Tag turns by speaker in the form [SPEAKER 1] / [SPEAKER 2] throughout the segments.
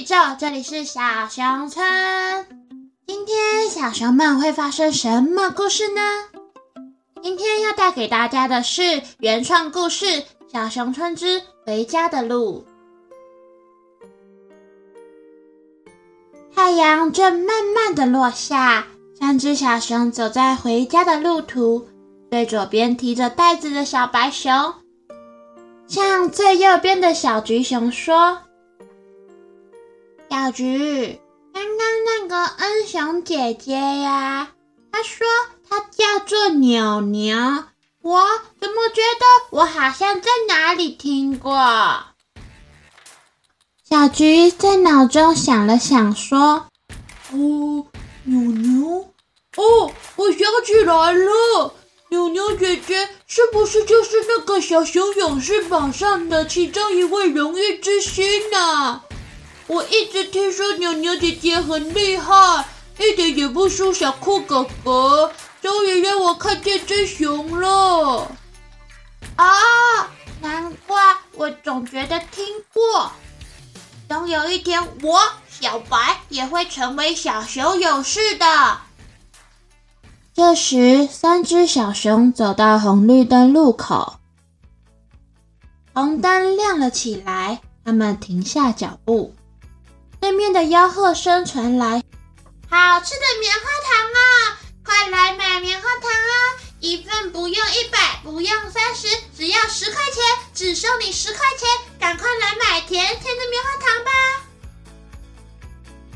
[SPEAKER 1] 宇宙，这里是小熊村。今天小熊们会发生什么故事呢？今天要带给大家的是原创故事《小熊村之回家的路》。太阳正慢慢的落下，三只小熊走在回家的路途。最左边提着袋子的小白熊，向最右边的小橘熊说。小菊，刚刚那个恩熊姐姐呀，她说她叫做牛牛，我怎么觉得我好像在哪里听过？小菊在脑中想了想，说：“
[SPEAKER 2] 哦，牛牛，哦，我想起来了，牛牛姐姐是不是就是那个小熊勇士榜上的其中一位荣誉之星呢？”我一直听说牛牛姐姐很厉害，一点也不输小酷哥哥，终于让我看见真熊了。
[SPEAKER 1] 啊，难怪我总觉得听过。总有一天，我小白也会成为小熊勇士的。这时，三只小熊走到红绿灯路口，红灯亮了起来，他们停下脚步。对面的吆喝声传来：“好吃的棉花糖啊，快来买棉花糖啊！一份不用一百，不用三十，只要十块钱，只收你十块钱，赶快来买甜甜的棉花糖吧！”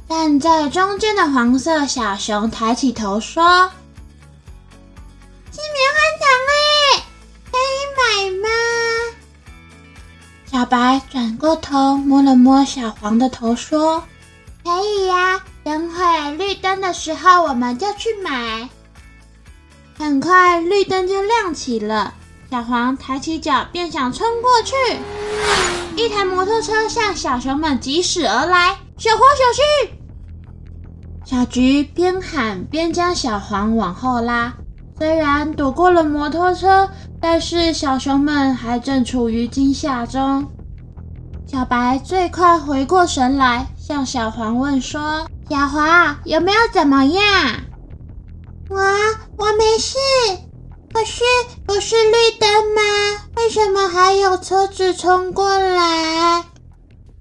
[SPEAKER 1] 站在中间的黄色小熊抬起头说：“白转过头，摸了摸小黄的头，说：“可以呀，等会绿灯的时候我们就去买。”很快绿灯就亮起了，小黄抬起脚便想冲过去，一台摩托车向小熊们疾驶而来，小黄小心！小菊边喊边将小黄往后拉，虽然躲过了摩托车。但是小熊们还正处于惊吓中，小白最快回过神来，向小黄问说：“小黄有没有怎么样？”“
[SPEAKER 3] 我我没事，可是不是绿灯吗？为什么还有车子冲过来？”“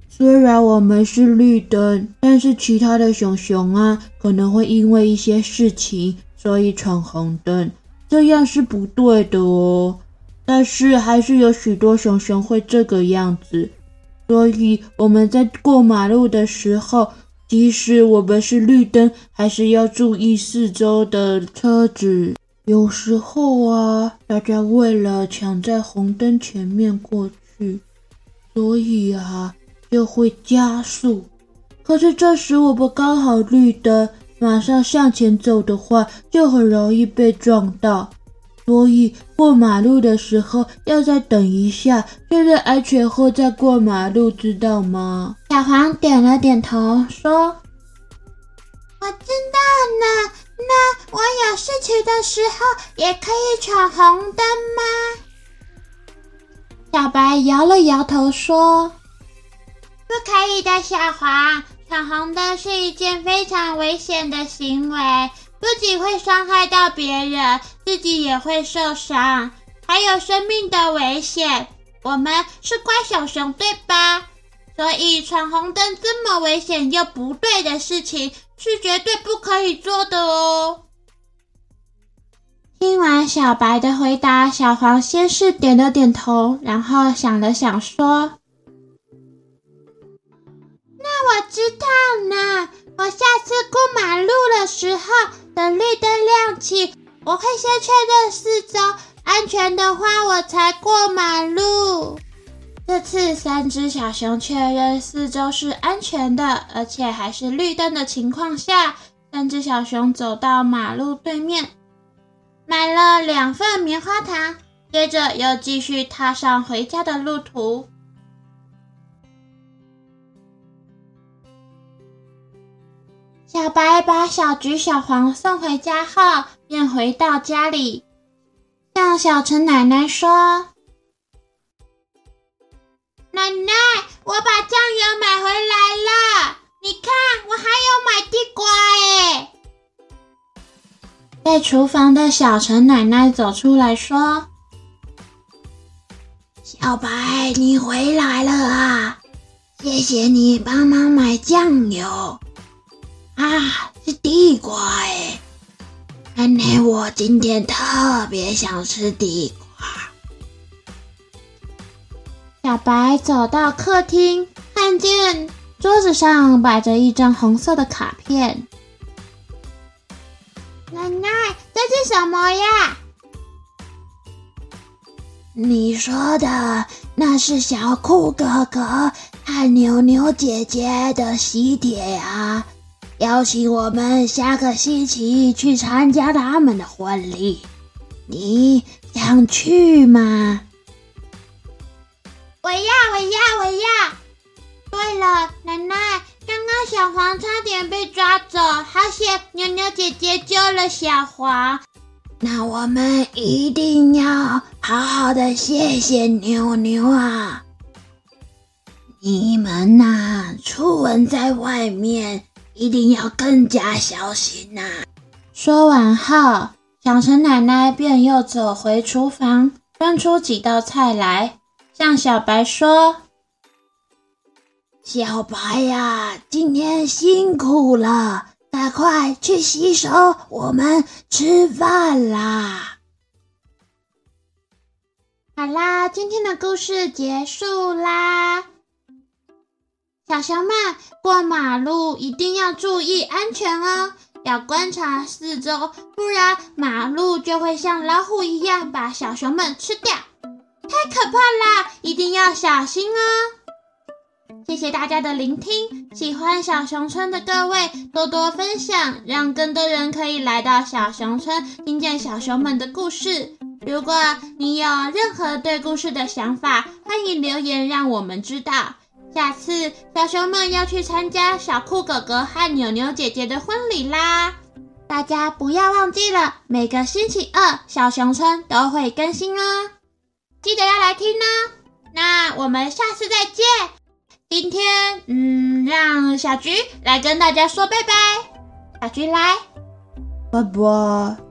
[SPEAKER 2] 虽然我们是绿灯，但是其他的熊熊啊，可能会因为一些事情，所以闯红灯。”这样是不对的哦，但是还是有许多熊熊会这个样子，所以我们在过马路的时候，即使我们是绿灯，还是要注意四周的车子。有时候啊，大家为了抢在红灯前面过去，所以啊就会加速。可是这时我们刚好绿灯。马上向前走的话，就很容易被撞到，所以过马路的时候要再等一下，确认安全后再过马路，知道吗？
[SPEAKER 1] 小黄点了点头，说：“
[SPEAKER 3] 我知道了。那我有事情的时候也可以闯红灯吗？”
[SPEAKER 1] 小白摇了摇头，说：“
[SPEAKER 3] 不可以的，小黄。”闯红灯是一件非常危险的行为，不仅会伤害到别人，自己也会受伤，还有生命的危险。我们是乖小熊，对吧？所以闯红灯这么危险又不对的事情，是绝对不可以做的哦。
[SPEAKER 1] 听完小白的回答，小黄先是点了点头，然后想了想说。
[SPEAKER 3] 那我知道了，我下次过马路先确认四周安全的话，我才过马路。
[SPEAKER 1] 这次三只小熊确认四周是安全的，而且还是绿灯的情况下，三只小熊走到马路对面，买了两份棉花糖，接着又继续踏上回家的路途。小白把小橘、小黄送回家后，便回到家里，向小陈奶奶说：“
[SPEAKER 3] 奶奶，我把酱油买回来了。你看，我还有买地瓜哎。
[SPEAKER 1] 在厨房的小陈奶奶走出来说：“
[SPEAKER 4] 小白，你回来了啊！谢谢你帮忙买酱油。啊，是地瓜哎！安妮我今天特别想吃地瓜。”
[SPEAKER 1] 小白走到客厅，看见。桌子上摆着一张红色的卡片。
[SPEAKER 3] 奶奶，这是什么呀？
[SPEAKER 4] 你说的那是小酷哥哥和牛牛姐姐的喜帖呀，邀请我们下个星期去参加他们的婚礼。你想去吗？
[SPEAKER 3] 我要，我要，我要。对了，奶奶，刚刚小黄差点被抓走，好险牛牛姐姐救了小黄。
[SPEAKER 4] 那我们一定要好好的谢谢牛牛啊！你们呐，出门在外面一定要更加小心呐。
[SPEAKER 1] 说完后，小陈奶奶便又走回厨房，端出几道菜来，向小白说。
[SPEAKER 4] 小白呀，今天辛苦了，赶快去洗手，我们吃饭啦！
[SPEAKER 3] 好啦，今天的故事结束啦。小熊们过马路一定要注意安全哦，要观察四周，不然马路就会像老虎一样把小熊们吃掉，太可怕啦！一定要小心哦。谢谢大家的聆听，喜欢小熊村的各位多多分享，让更多人可以来到小熊村，听见小熊们的故事。如果你有任何对故事的想法，欢迎留言让我们知道。下次小熊们要去参加小酷哥哥和扭扭姐姐的婚礼啦，大家不要忘记了，每个星期二小熊村都会更新哦，记得要来听哦。那我们下次再见。今天，嗯，让小菊来跟大家说拜拜。小菊来，
[SPEAKER 2] 拜拜。